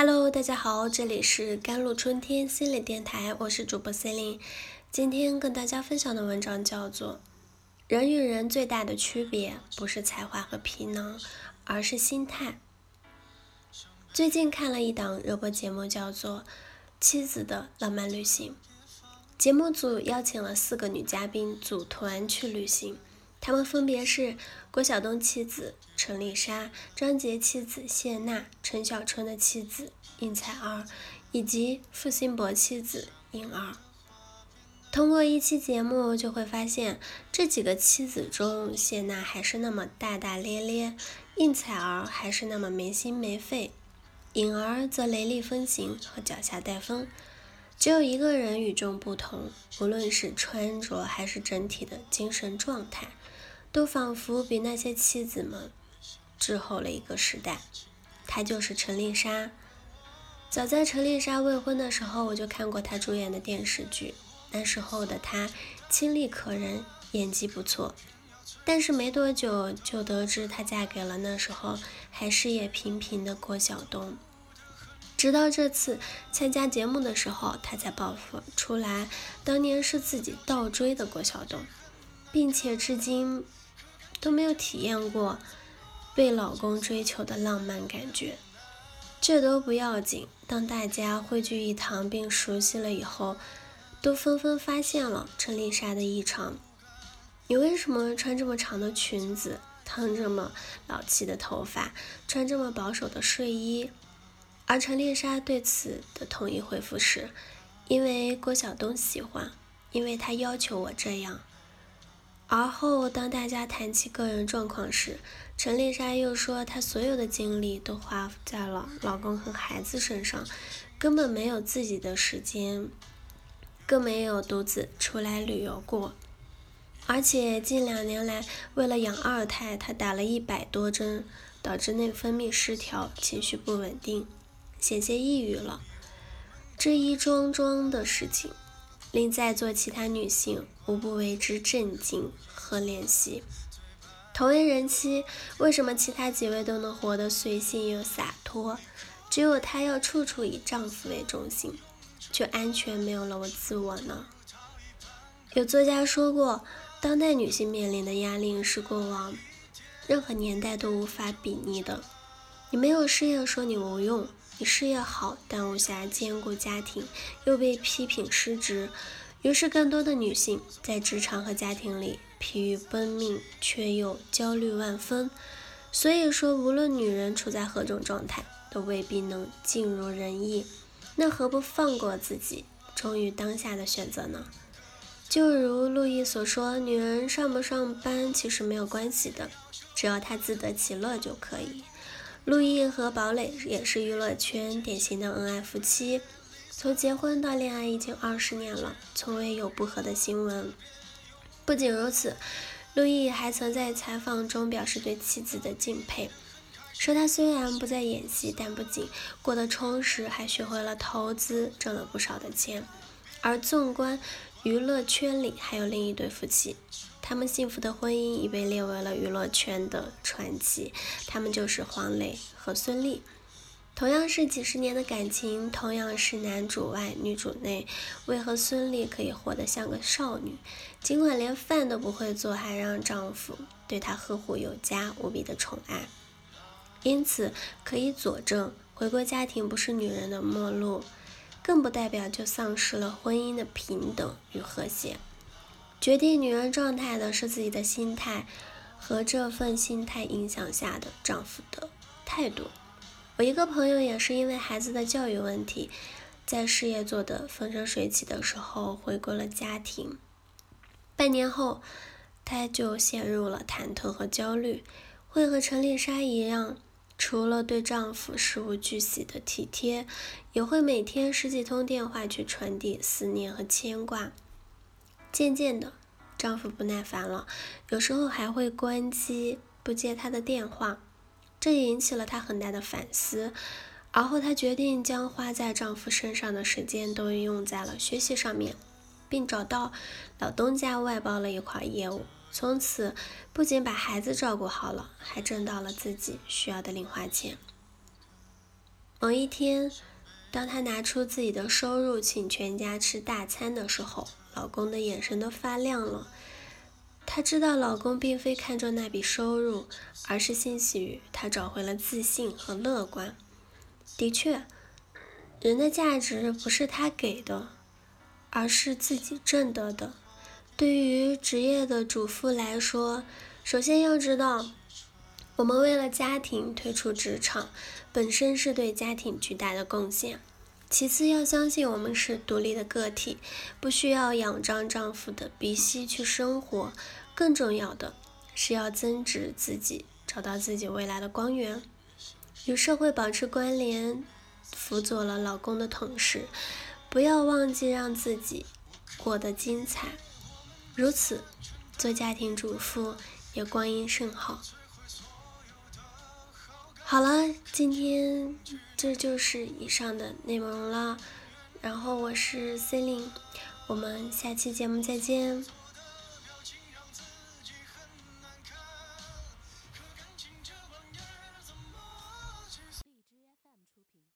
Hello，大家好，这里是甘露春天心理电台，我是主播 c e l i n e 今天跟大家分享的文章叫做《人与人最大的区别不是才华和皮囊，而是心态》。最近看了一档热播节目，叫做《妻子的浪漫旅行》。节目组邀请了四个女嘉宾组团去旅行。他们分别是郭晓东妻子陈丽莎、张杰妻子谢娜、陈小春的妻子应采儿，以及付辛博妻子颖儿。通过一期节目，就会发现这几个妻子中，谢娜还是那么大大咧咧，应采儿还是那么没心没肺，颖儿则雷厉风行和脚下带风。只有一个人与众不同，无论是穿着还是整体的精神状态。都仿佛比那些妻子们滞后了一个时代。她就是陈丽莎。早在陈丽莎未婚的时候，我就看过她主演的电视剧。那时候的她清丽可人，演技不错。但是没多久就得知她嫁给了那时候还事业平平的郭晓东。直到这次参加节目的时候，她才爆发出来，当年是自己倒追的郭晓东，并且至今。都没有体验过被老公追求的浪漫感觉，这都不要紧。当大家汇聚一堂并熟悉了以后，都纷纷发现了陈丽莎的异常。你为什么穿这么长的裙子，烫这么老气的头发，穿这么保守的睡衣？而陈丽莎对此的统一回复是：因为郭晓东喜欢，因为他要求我这样。而后，当大家谈起个人状况时，陈丽莎又说她所有的精力都花在了老公和孩子身上，根本没有自己的时间，更没有独自出来旅游过。而且近两年来，为了养二胎，她打了一百多针，导致内分泌失调，情绪不稳定，险些抑郁了。这一桩桩的事情。令在座其他女性无不为之震惊和怜惜。同为人妻，为什么其他几位都能活得随性又洒脱，只有她要处处以丈夫为中心，却安全没有了我自我呢？有作家说过，当代女性面临的压力是过往任何年代都无法比拟的。你没有事业，说你无用。你事业好，但无暇兼顾家庭，又被批评失职，于是更多的女性在职场和家庭里疲于奔命，却又焦虑万分。所以说，无论女人处在何种状态，都未必能尽如人意。那何不放过自己，忠于当下的选择呢？就如陆毅所说，女人上不上班其实没有关系的，只要她自得其乐就可以。陆毅和堡垒也是娱乐圈典型的恩爱夫妻，从结婚到恋爱已经二十年了，从未有不和的新闻。不仅如此，陆毅还曾在采访中表示对妻子的敬佩，说他虽然不再演戏，但不仅过得充实，还学会了投资，挣了不少的钱。而纵观娱乐圈里，还有另一对夫妻。他们幸福的婚姻已被列为了娱乐圈的传奇，他们就是黄磊和孙俪。同样是几十年的感情，同样是男主外女主内，为何孙俪可以活得像个少女？尽管连饭都不会做，还让丈夫对她呵护有加，无比的宠爱。因此可以佐证，回归家庭不是女人的末路，更不代表就丧失了婚姻的平等与和谐。决定女人状态的是自己的心态和这份心态影响下的丈夫的态度。我一个朋友也是因为孩子的教育问题，在事业做得风生水起的时候回归了家庭，半年后她就陷入了忐忑和焦虑，会和陈丽莎一样，除了对丈夫事无巨细的体贴，也会每天十几通电话去传递思念和牵挂。渐渐的，丈夫不耐烦了，有时候还会关机不接她的电话，这引起了她很大的反思。而后，她决定将花在丈夫身上的时间都用在了学习上面，并找到老东家外包了一块业务。从此，不仅把孩子照顾好了，还挣到了自己需要的零花钱。某一天，当她拿出自己的收入请全家吃大餐的时候，老公的眼神都发亮了。她知道老公并非看重那笔收入，而是欣喜于她找回了自信和乐观。的确，人的价值不是他给的，而是自己挣得的。对于职业的主妇来说，首先要知道，我们为了家庭退出职场，本身是对家庭巨大的贡献。其次，要相信我们是独立的个体，不需要仰仗丈夫的鼻息去生活。更重要的是要增值自己，找到自己未来的光源，与社会保持关联，辅佐了老公的同时，不要忘记让自己过得精彩。如此，做家庭主妇也光阴甚好。好了，今天这就是以上的内容了。然后我是 C e l i n e 我们下期节目再见。